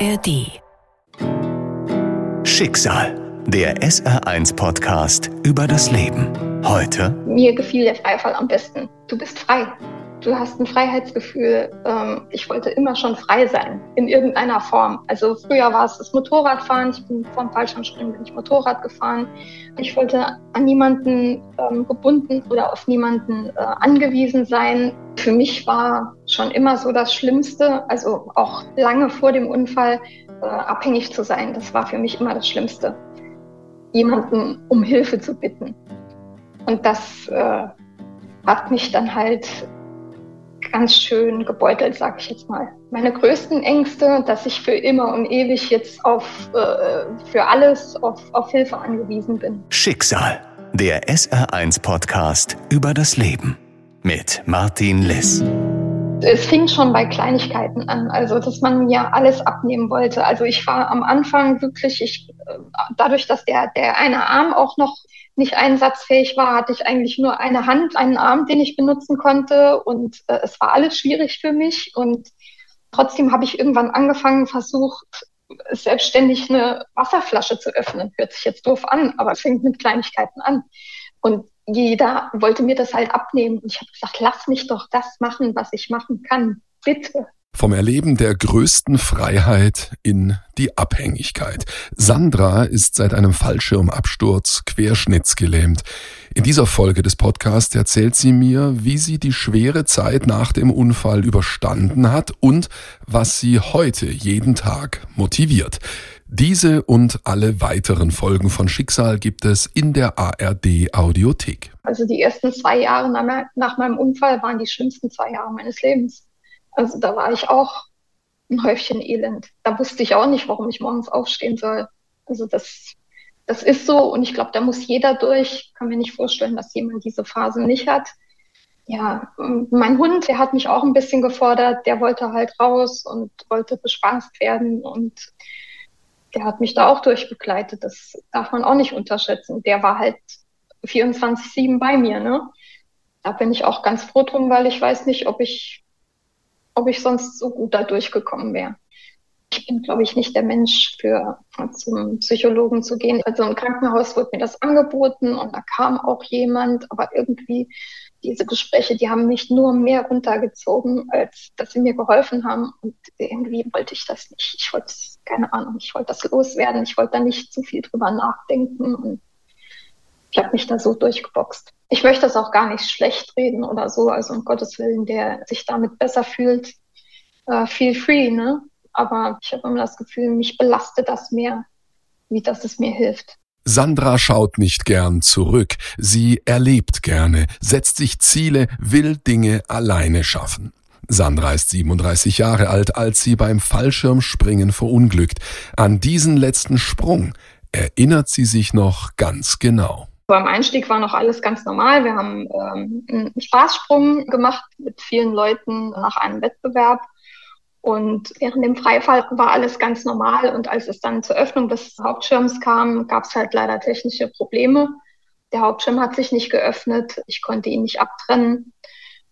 ARD. Schicksal. Der SR1-Podcast über das Leben. Heute. Mir gefiel der Freifall am besten. Du bist frei. Du hast ein Freiheitsgefühl. Ähm, ich wollte immer schon frei sein, in irgendeiner Form. Also früher war es das Motorradfahren. Ich bin vom Fallschirmspringen bin ich Motorrad gefahren. Ich wollte an niemanden ähm, gebunden oder auf niemanden äh, angewiesen sein. Für mich war schon immer so das Schlimmste, also auch lange vor dem Unfall, äh, abhängig zu sein. Das war für mich immer das Schlimmste, jemanden um Hilfe zu bitten. Und das äh, hat mich dann halt ganz schön gebeutelt, sag ich jetzt mal. Meine größten Ängste, dass ich für immer und ewig jetzt auf, äh, für alles auf, auf Hilfe angewiesen bin. Schicksal. Der SR1-Podcast über das Leben. Mit Martin Liss. Es fing schon bei Kleinigkeiten an, also dass man mir alles abnehmen wollte. Also ich war am Anfang wirklich, ich, äh, dadurch, dass der, der eine Arm auch noch nicht einsatzfähig war, hatte ich eigentlich nur eine Hand, einen Arm, den ich benutzen konnte und äh, es war alles schwierig für mich und trotzdem habe ich irgendwann angefangen, versucht, selbstständig eine Wasserflasche zu öffnen. Hört sich jetzt doof an, aber es fängt mit Kleinigkeiten an. Und jeder wollte mir das halt abnehmen. Und ich habe gesagt, lass mich doch das machen, was ich machen kann. Bitte. Vom Erleben der größten Freiheit in die Abhängigkeit. Sandra ist seit einem Fallschirmabsturz querschnittsgelähmt. In dieser Folge des Podcasts erzählt sie mir, wie sie die schwere Zeit nach dem Unfall überstanden hat und was sie heute jeden Tag motiviert. Diese und alle weiteren Folgen von Schicksal gibt es in der ARD Audiothek. Also die ersten zwei Jahre nach meinem Unfall waren die schlimmsten zwei Jahre meines Lebens. Also da war ich auch ein Häufchen Elend. Da wusste ich auch nicht, warum ich morgens aufstehen soll. Also das, das ist so und ich glaube, da muss jeder durch. Kann mir nicht vorstellen, dass jemand diese Phase nicht hat. Ja, mein Hund, der hat mich auch ein bisschen gefordert. Der wollte halt raus und wollte bespaßt werden und der hat mich da auch durchbegleitet. Das darf man auch nicht unterschätzen. Der war halt 24-7 bei mir, ne? Da bin ich auch ganz froh drum, weil ich weiß nicht, ob ich ob ich sonst so gut da durchgekommen wäre. Ich bin, glaube ich, nicht der Mensch für zum Psychologen zu gehen. Also im Krankenhaus wurde mir das angeboten und da kam auch jemand, aber irgendwie diese Gespräche, die haben mich nur mehr runtergezogen, als dass sie mir geholfen haben. Und irgendwie wollte ich das nicht. Ich wollte, keine Ahnung, ich wollte das loswerden. Ich wollte da nicht zu viel drüber nachdenken. Und ich habe mich da so durchgeboxt. Ich möchte das auch gar nicht schlecht reden oder so, also um Gottes Willen, der sich damit besser fühlt, äh, feel free, ne? Aber ich habe immer das Gefühl, mich belastet das mehr, wie dass es mir hilft. Sandra schaut nicht gern zurück. Sie erlebt gerne, setzt sich Ziele, will Dinge alleine schaffen. Sandra ist 37 Jahre alt, als sie beim Fallschirmspringen verunglückt. An diesen letzten Sprung erinnert sie sich noch ganz genau. Beim Einstieg war noch alles ganz normal. Wir haben ähm, einen Spaßsprung gemacht mit vielen Leuten nach einem Wettbewerb. Und während dem Freifall war alles ganz normal. Und als es dann zur Öffnung des Hauptschirms kam, gab es halt leider technische Probleme. Der Hauptschirm hat sich nicht geöffnet. Ich konnte ihn nicht abtrennen.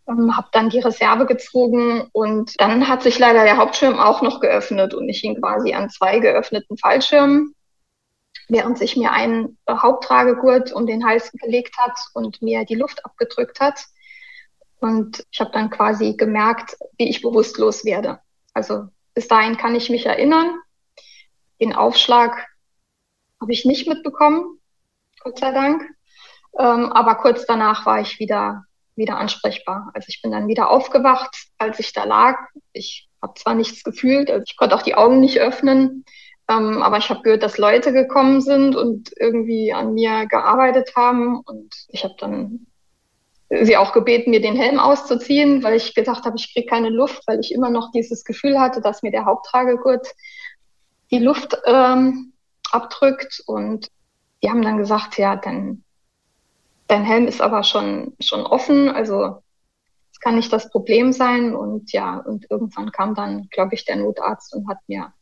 Ähm, habe dann die Reserve gezogen und dann hat sich leider der Hauptschirm auch noch geöffnet und ich hing quasi an zwei geöffneten Fallschirmen während sich mir ein Haupttragegurt um den Hals gelegt hat und mir die Luft abgedrückt hat. Und ich habe dann quasi gemerkt, wie ich bewusstlos werde. Also bis dahin kann ich mich erinnern. Den Aufschlag habe ich nicht mitbekommen, Gott sei Dank. Ähm, aber kurz danach war ich wieder, wieder ansprechbar. Also ich bin dann wieder aufgewacht, als ich da lag. Ich habe zwar nichts gefühlt, also ich konnte auch die Augen nicht öffnen. Ähm, aber ich habe gehört, dass Leute gekommen sind und irgendwie an mir gearbeitet haben. Und ich habe dann sie auch gebeten, mir den Helm auszuziehen, weil ich gedacht habe, ich kriege keine Luft, weil ich immer noch dieses Gefühl hatte, dass mir der Haupttragegurt die Luft ähm, abdrückt. Und die haben dann gesagt, ja, dein, dein Helm ist aber schon, schon offen, also es kann nicht das Problem sein. Und ja, und irgendwann kam dann, glaube ich, der Notarzt und hat mir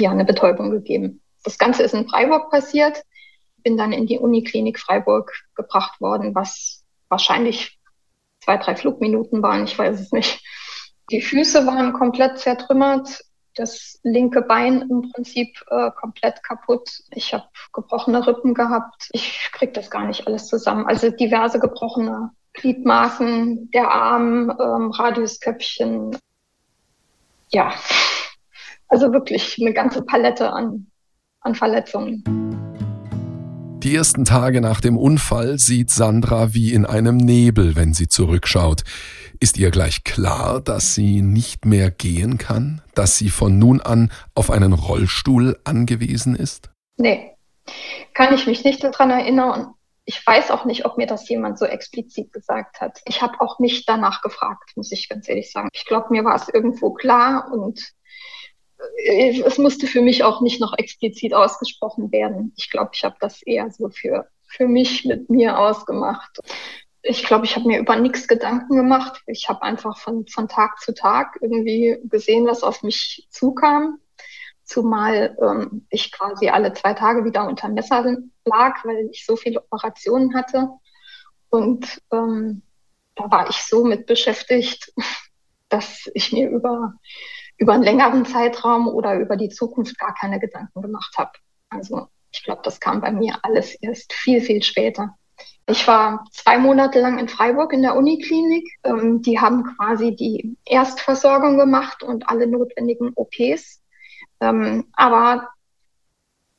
ja, eine Betäubung gegeben. Das Ganze ist in Freiburg passiert. Bin dann in die Uniklinik Freiburg gebracht worden, was wahrscheinlich zwei, drei Flugminuten waren. Ich weiß es nicht. Die Füße waren komplett zertrümmert. das linke Bein im Prinzip äh, komplett kaputt. Ich habe gebrochene Rippen gehabt. Ich kriege das gar nicht alles zusammen. Also diverse gebrochene Gliedmaßen, der Arm, ähm, Radiusköpfchen. Ja, also wirklich eine ganze Palette an, an Verletzungen. Die ersten Tage nach dem Unfall sieht Sandra wie in einem Nebel, wenn sie zurückschaut. Ist ihr gleich klar, dass sie nicht mehr gehen kann, dass sie von nun an auf einen Rollstuhl angewiesen ist? Nee, kann ich mich nicht daran erinnern. Ich weiß auch nicht, ob mir das jemand so explizit gesagt hat. Ich habe auch nicht danach gefragt, muss ich ganz ehrlich sagen. Ich glaube, mir war es irgendwo klar und es musste für mich auch nicht noch explizit ausgesprochen werden. Ich glaube, ich habe das eher so für, für mich mit mir ausgemacht ich glaube, ich habe mir über nichts Gedanken gemacht. Ich habe einfach von, von Tag zu Tag irgendwie gesehen, was auf mich zukam. Zumal ähm, ich quasi alle zwei Tage wieder unter Messer lag, weil ich so viele Operationen hatte. Und ähm, da war ich so mit beschäftigt, dass ich mir über, über einen längeren Zeitraum oder über die Zukunft gar keine Gedanken gemacht habe. Also ich glaube, das kam bei mir alles erst viel, viel später. Ich war zwei Monate lang in Freiburg in der Uniklinik. Ähm, die haben quasi die Erstversorgung gemacht und alle notwendigen OPs. Ähm, aber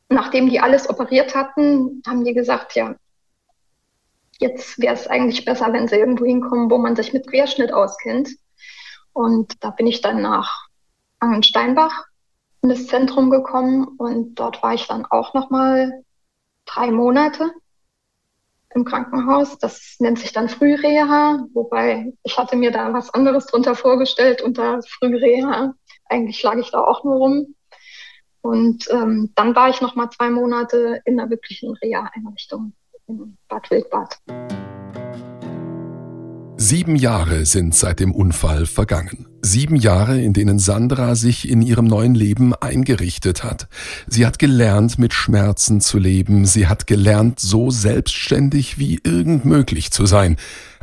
nachdem die alles operiert hatten, haben die gesagt, ja, jetzt wäre es eigentlich besser, wenn sie irgendwo hinkommen, wo man sich mit Querschnitt auskennt. Und da bin ich dann nach Angensteinbach in das Zentrum gekommen und dort war ich dann auch noch mal drei Monate im Krankenhaus. Das nennt sich dann Frühreha, wobei ich hatte mir da was anderes drunter vorgestellt unter Frühreha. Eigentlich lag ich da auch nur rum. Und ähm, dann war ich noch mal zwei Monate in einer wirklichen Reha-Einrichtung in Bad Wildbad. Sieben Jahre sind seit dem Unfall vergangen. Sieben Jahre, in denen Sandra sich in ihrem neuen Leben eingerichtet hat. Sie hat gelernt, mit Schmerzen zu leben. Sie hat gelernt, so selbstständig wie irgend möglich zu sein.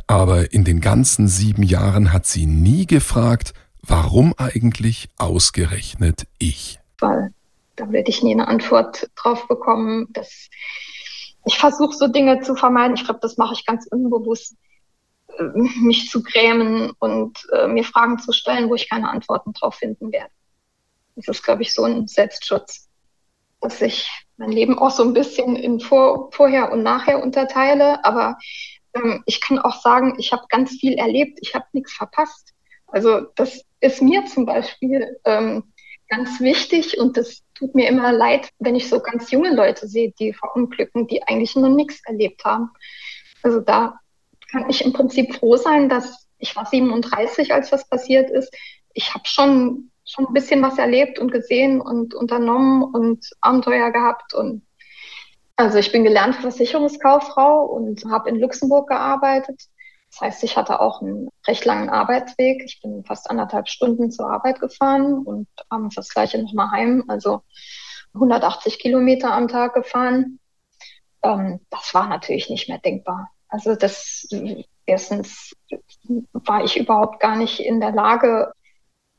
Aber in den ganzen sieben Jahren hat sie nie gefragt, warum eigentlich ausgerechnet ich? Weil da werde ich nie eine Antwort drauf bekommen. Dass ich versuche so Dinge zu vermeiden. Ich glaube, das mache ich ganz unbewusst mich zu grämen und äh, mir Fragen zu stellen, wo ich keine Antworten drauf finden werde. Das ist, glaube ich, so ein Selbstschutz, dass ich mein Leben auch so ein bisschen in Vor Vorher und Nachher unterteile. Aber ähm, ich kann auch sagen, ich habe ganz viel erlebt, ich habe nichts verpasst. Also das ist mir zum Beispiel ähm, ganz wichtig und das tut mir immer leid, wenn ich so ganz junge Leute sehe, die verunglücken, die eigentlich noch nichts erlebt haben. Also da kann ich im Prinzip froh sein, dass ich war 37, als das passiert ist. Ich habe schon schon ein bisschen was erlebt und gesehen und unternommen und Abenteuer gehabt und also ich bin gelernte Versicherungskauffrau und habe in Luxemburg gearbeitet. Das heißt, ich hatte auch einen recht langen Arbeitsweg. Ich bin fast anderthalb Stunden zur Arbeit gefahren und abends das gleiche nochmal heim. Also 180 Kilometer am Tag gefahren. Ähm, das war natürlich nicht mehr denkbar. Also das erstens war ich überhaupt gar nicht in der Lage,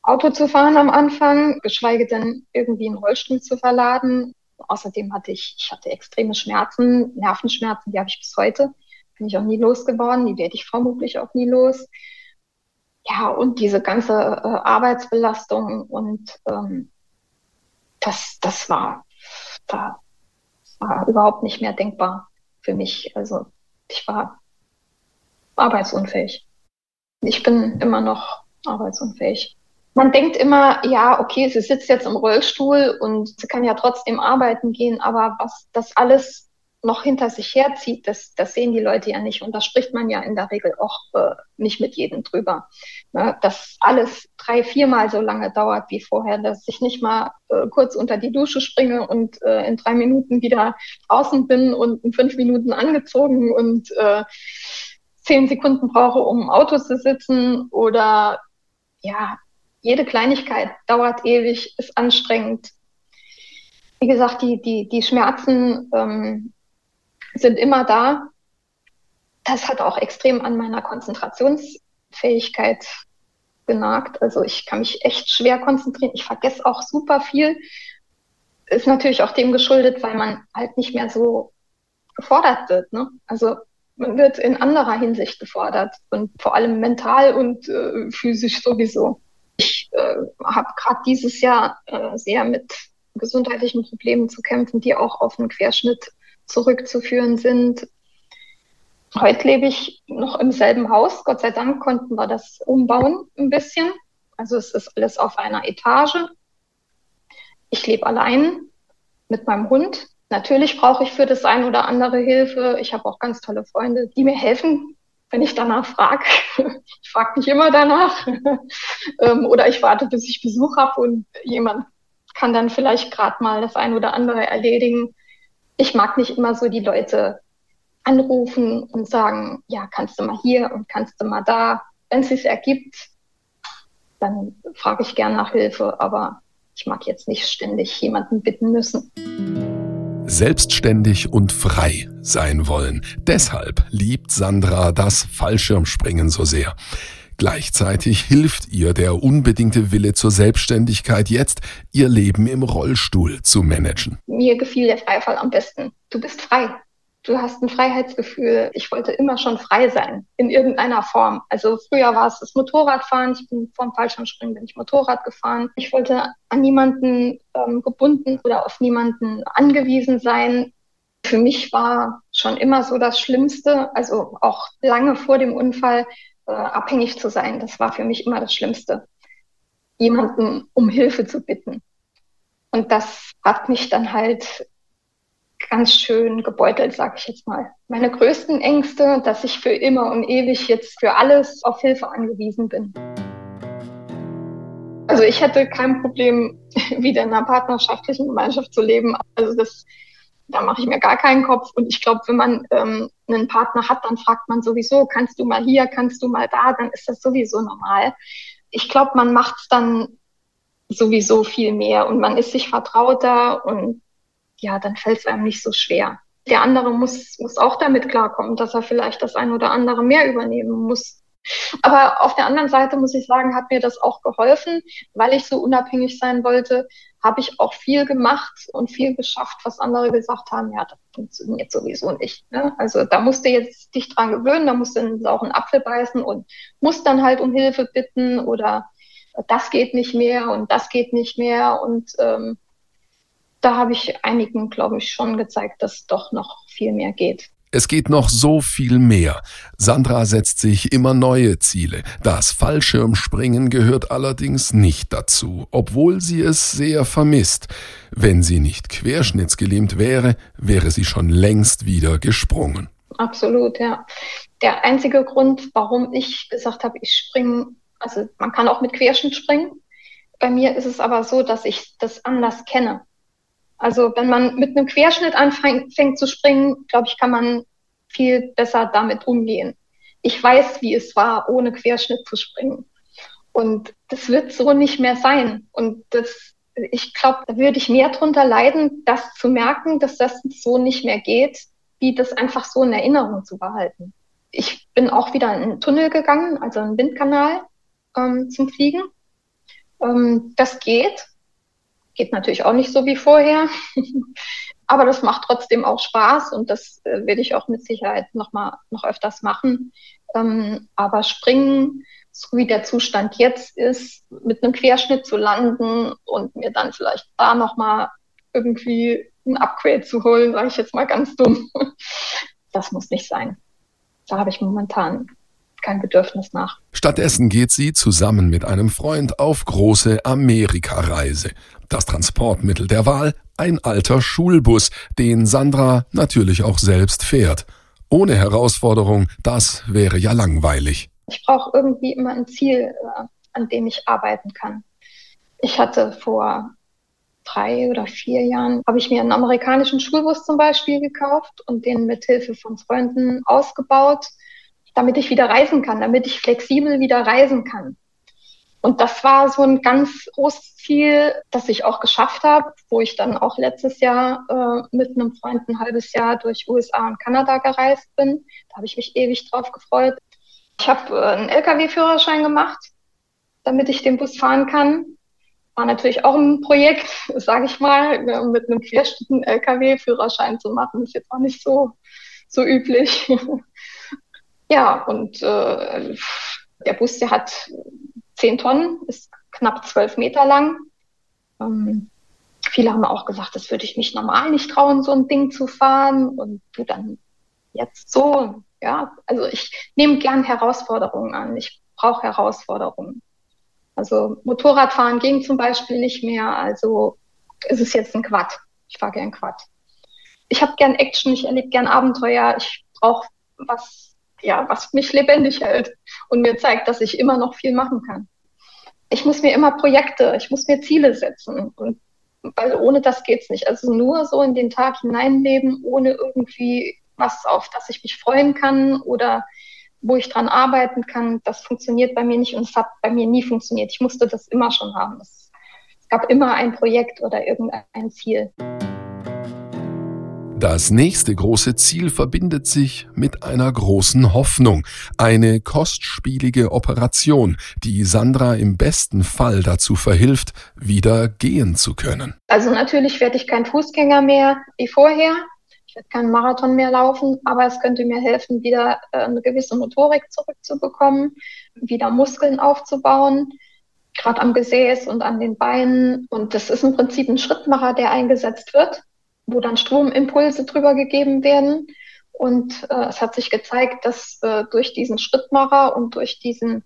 Auto zu fahren am Anfang, geschweige denn irgendwie einen Rollstuhl zu verladen. Außerdem hatte ich, ich hatte extreme Schmerzen, Nervenschmerzen, die habe ich bis heute. Bin ich auch nie losgeworden, die werde ich vermutlich auch nie los. Ja, und diese ganze äh, Arbeitsbelastung und ähm, das, das war, da war überhaupt nicht mehr denkbar für mich. Also ich war arbeitsunfähig. Ich bin immer noch arbeitsunfähig. Man denkt immer, ja, okay, sie sitzt jetzt im Rollstuhl und sie kann ja trotzdem arbeiten gehen, aber was das alles noch hinter sich herzieht, das, das sehen die Leute ja nicht. Und da spricht man ja in der Regel auch äh, nicht mit jedem drüber. Ne? Dass alles drei, viermal so lange dauert wie vorher, dass ich nicht mal äh, kurz unter die Dusche springe und äh, in drei Minuten wieder draußen bin und in fünf Minuten angezogen und äh, zehn Sekunden brauche, um im Auto zu sitzen oder ja, jede Kleinigkeit dauert ewig, ist anstrengend. Wie gesagt, die, die, die Schmerzen ähm, sind immer da. Das hat auch extrem an meiner Konzentrationsfähigkeit genagt. Also ich kann mich echt schwer konzentrieren. Ich vergesse auch super viel. Ist natürlich auch dem geschuldet, weil man halt nicht mehr so gefordert wird. Ne? Also man wird in anderer Hinsicht gefordert und vor allem mental und äh, physisch sowieso. Ich äh, habe gerade dieses Jahr äh, sehr mit gesundheitlichen Problemen zu kämpfen, die auch auf einen Querschnitt zurückzuführen sind. Heute lebe ich noch im selben Haus. Gott sei Dank konnten wir das umbauen ein bisschen. Also es ist alles auf einer Etage. Ich lebe allein mit meinem Hund. Natürlich brauche ich für das ein oder andere Hilfe. Ich habe auch ganz tolle Freunde, die mir helfen, wenn ich danach frage. Ich frage nicht immer danach. Ähm, oder ich warte, bis ich Besuch habe und jemand kann dann vielleicht gerade mal das ein oder andere erledigen. Ich mag nicht immer so die Leute anrufen und sagen, ja, kannst du mal hier und kannst du mal da. Wenn es sich ergibt, dann frage ich gern nach Hilfe, aber ich mag jetzt nicht ständig jemanden bitten müssen. Selbstständig und frei sein wollen. Deshalb liebt Sandra das Fallschirmspringen so sehr. Gleichzeitig hilft ihr der unbedingte Wille zur Selbstständigkeit jetzt, ihr Leben im Rollstuhl zu managen. Mir gefiel der Freifall am besten. Du bist frei. Du hast ein Freiheitsgefühl. Ich wollte immer schon frei sein, in irgendeiner Form. Also früher war es das Motorradfahren. Ich bin vorm Fallschirmspringen bin ich Motorrad gefahren. Ich wollte an niemanden ähm, gebunden oder auf niemanden angewiesen sein. Für mich war schon immer so das Schlimmste, also auch lange vor dem Unfall, äh, abhängig zu sein. Das war für mich immer das Schlimmste, jemanden um Hilfe zu bitten. Und das hat mich dann halt ganz schön gebeutelt, sag ich jetzt mal. Meine größten Ängste, dass ich für immer und ewig jetzt für alles auf Hilfe angewiesen bin. Also ich hätte kein Problem, wieder in einer partnerschaftlichen Gemeinschaft zu leben. Also das da mache ich mir gar keinen Kopf. Und ich glaube, wenn man ähm, einen Partner hat, dann fragt man sowieso, kannst du mal hier, kannst du mal da, dann ist das sowieso normal. Ich glaube, man macht es dann sowieso viel mehr und man ist sich vertrauter und ja, dann fällt es einem nicht so schwer. Der andere muss, muss auch damit klarkommen, dass er vielleicht das ein oder andere mehr übernehmen muss, aber auf der anderen Seite muss ich sagen, hat mir das auch geholfen, weil ich so unabhängig sein wollte, habe ich auch viel gemacht und viel geschafft, was andere gesagt haben, ja, das funktioniert sowieso nicht. Ne? Also da musst du jetzt dich dran gewöhnen, da musst du einen sauren Apfel beißen und musst dann halt um Hilfe bitten oder das geht nicht mehr und das geht nicht mehr. Und ähm, da habe ich einigen, glaube ich, schon gezeigt, dass doch noch viel mehr geht. Es geht noch so viel mehr. Sandra setzt sich immer neue Ziele. Das Fallschirmspringen gehört allerdings nicht dazu, obwohl sie es sehr vermisst. Wenn sie nicht querschnittsgelähmt wäre, wäre sie schon längst wieder gesprungen. Absolut, ja. Der einzige Grund, warum ich gesagt habe, ich springe, also man kann auch mit Querschnitt springen. Bei mir ist es aber so, dass ich das anders kenne. Also wenn man mit einem Querschnitt anfängt zu springen, glaube ich, kann man viel besser damit umgehen. Ich weiß, wie es war, ohne Querschnitt zu springen. Und das wird so nicht mehr sein. Und das, ich glaube, da würde ich mehr drunter leiden, das zu merken, dass das so nicht mehr geht, wie das einfach so in Erinnerung zu behalten. Ich bin auch wieder in einen Tunnel gegangen, also einen Windkanal ähm, zum Fliegen. Ähm, das geht. Geht natürlich auch nicht so wie vorher. Aber das macht trotzdem auch Spaß und das äh, werde ich auch mit Sicherheit noch mal noch öfters machen. Ähm, aber springen, so wie der Zustand jetzt ist, mit einem Querschnitt zu landen und mir dann vielleicht da noch mal irgendwie ein Upgrade zu holen, sage ich jetzt mal ganz dumm. Das muss nicht sein. Da habe ich momentan kein Bedürfnis nach. Stattdessen geht sie zusammen mit einem Freund auf große Amerikareise. Das Transportmittel der Wahl ein alter Schulbus, den Sandra natürlich auch selbst fährt. Ohne Herausforderung, das wäre ja langweilig. Ich brauche irgendwie immer ein Ziel, äh, an dem ich arbeiten kann. Ich hatte vor drei oder vier Jahren, habe ich mir einen amerikanischen Schulbus zum Beispiel gekauft und den mit Hilfe von Freunden ausgebaut damit ich wieder reisen kann, damit ich flexibel wieder reisen kann. Und das war so ein ganz großes Ziel, das ich auch geschafft habe, wo ich dann auch letztes Jahr äh, mit einem Freund ein halbes Jahr durch USA und Kanada gereist bin. Da habe ich mich ewig drauf gefreut. Ich habe äh, einen Lkw-Führerschein gemacht. damit ich den Bus fahren kann. War natürlich auch ein Projekt, sage ich mal, mit einem Querstücken-LKW-Führerschein zu machen. Ist jetzt auch nicht so, so üblich. ja, und äh, der Bus, der hat zehn Tonnen, ist knapp zwölf Meter lang. Ähm, viele haben auch gesagt, das würde ich mich normal nicht trauen, so ein Ding zu fahren. Und du dann jetzt so, ja, also ich nehme gern Herausforderungen an. Ich brauche Herausforderungen. Also Motorradfahren ging zum Beispiel nicht mehr, also ist es jetzt ein Quad. Ich fahre gern Quad. Ich habe gern Action, ich erlebe gern Abenteuer. Ich brauche was, ja, was mich lebendig hält und mir zeigt, dass ich immer noch viel machen kann. Ich muss mir immer Projekte, ich muss mir Ziele setzen und weil ohne das geht's nicht. Also nur so in den Tag hineinleben, ohne irgendwie was, auf das ich mich freuen kann oder wo ich dran arbeiten kann, das funktioniert bei mir nicht und es hat bei mir nie funktioniert. Ich musste das immer schon haben. Es, es gab immer ein Projekt oder irgendein Ziel. Das nächste große Ziel verbindet sich mit einer großen Hoffnung. Eine kostspielige Operation, die Sandra im besten Fall dazu verhilft, wieder gehen zu können. Also natürlich werde ich kein Fußgänger mehr wie vorher. Ich werde keinen Marathon mehr laufen, aber es könnte mir helfen, wieder äh, eine gewisse Motorik zurückzubekommen, wieder Muskeln aufzubauen, gerade am Gesäß und an den Beinen. Und das ist im Prinzip ein Schrittmacher, der eingesetzt wird wo dann Stromimpulse drüber gegeben werden. Und äh, es hat sich gezeigt, dass äh, durch diesen Schrittmacher und durch diesen,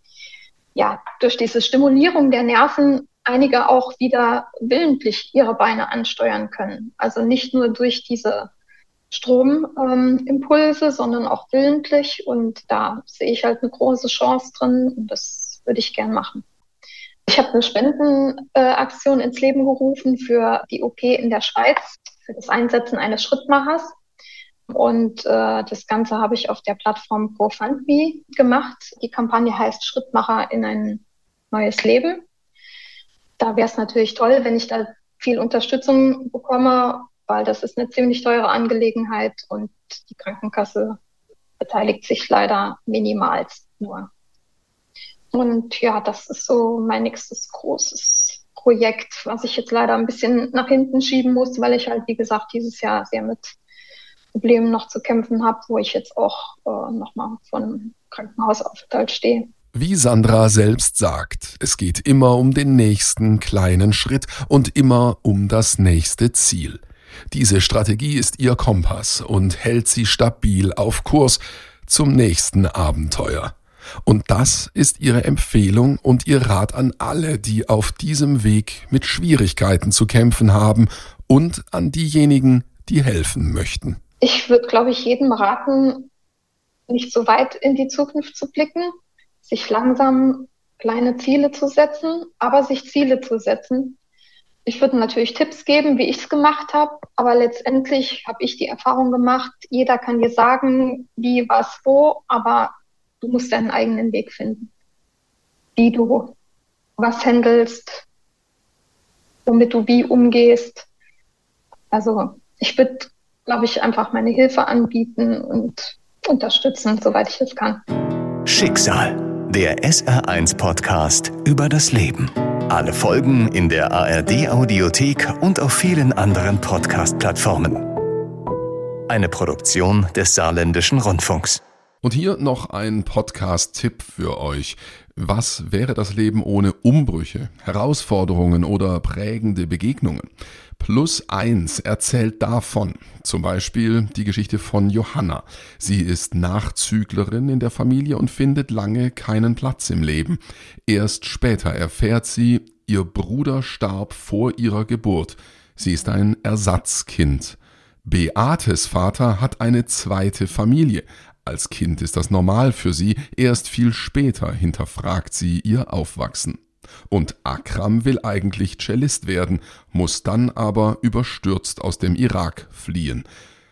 ja, durch diese Stimulierung der Nerven einige auch wieder willentlich ihre Beine ansteuern können. Also nicht nur durch diese Stromimpulse, ähm, sondern auch willentlich. Und da sehe ich halt eine große Chance drin und das würde ich gern machen. Ich habe eine Spendenaktion äh, ins Leben gerufen für die OP in der Schweiz für das Einsetzen eines Schrittmachers. Und äh, das Ganze habe ich auf der Plattform GoFundMe gemacht. Die Kampagne heißt Schrittmacher in ein neues Leben. Da wäre es natürlich toll, wenn ich da viel Unterstützung bekomme, weil das ist eine ziemlich teure Angelegenheit und die Krankenkasse beteiligt sich leider minimal nur. Und ja, das ist so mein nächstes großes Projekt, was ich jetzt leider ein bisschen nach hinten schieben muss, weil ich halt, wie gesagt, dieses Jahr sehr mit Problemen noch zu kämpfen habe, wo ich jetzt auch äh, nochmal einem Krankenhausaufenthalt stehe. Wie Sandra selbst sagt, es geht immer um den nächsten kleinen Schritt und immer um das nächste Ziel. Diese Strategie ist ihr Kompass und hält sie stabil auf Kurs zum nächsten Abenteuer. Und das ist ihre Empfehlung und ihr Rat an alle, die auf diesem Weg mit Schwierigkeiten zu kämpfen haben und an diejenigen, die helfen möchten. Ich würde, glaube ich, jedem raten, nicht so weit in die Zukunft zu blicken, sich langsam kleine Ziele zu setzen, aber sich Ziele zu setzen. Ich würde natürlich Tipps geben, wie ich es gemacht habe, aber letztendlich habe ich die Erfahrung gemacht, jeder kann dir sagen, wie, was, wo, aber Du musst deinen eigenen Weg finden, wie du was handelst, womit du wie umgehst. Also ich würde, glaube ich, einfach meine Hilfe anbieten und unterstützen, soweit ich es kann. Schicksal, der SR1-Podcast über das Leben. Alle Folgen in der ARD-Audiothek und auf vielen anderen Podcast-Plattformen. Eine Produktion des Saarländischen Rundfunks. Und hier noch ein Podcast-Tipp für euch. Was wäre das Leben ohne Umbrüche, Herausforderungen oder prägende Begegnungen? Plus eins erzählt davon. Zum Beispiel die Geschichte von Johanna. Sie ist Nachzüglerin in der Familie und findet lange keinen Platz im Leben. Erst später erfährt sie, ihr Bruder starb vor ihrer Geburt. Sie ist ein Ersatzkind. Beates Vater hat eine zweite Familie, als Kind ist das normal für sie, erst viel später hinterfragt sie ihr Aufwachsen. Und Akram will eigentlich Cellist werden, muss dann aber überstürzt aus dem Irak fliehen.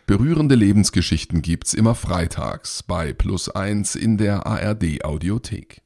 Berührende Lebensgeschichten gibt's immer freitags bei Plus 1 in der ARD Audiothek.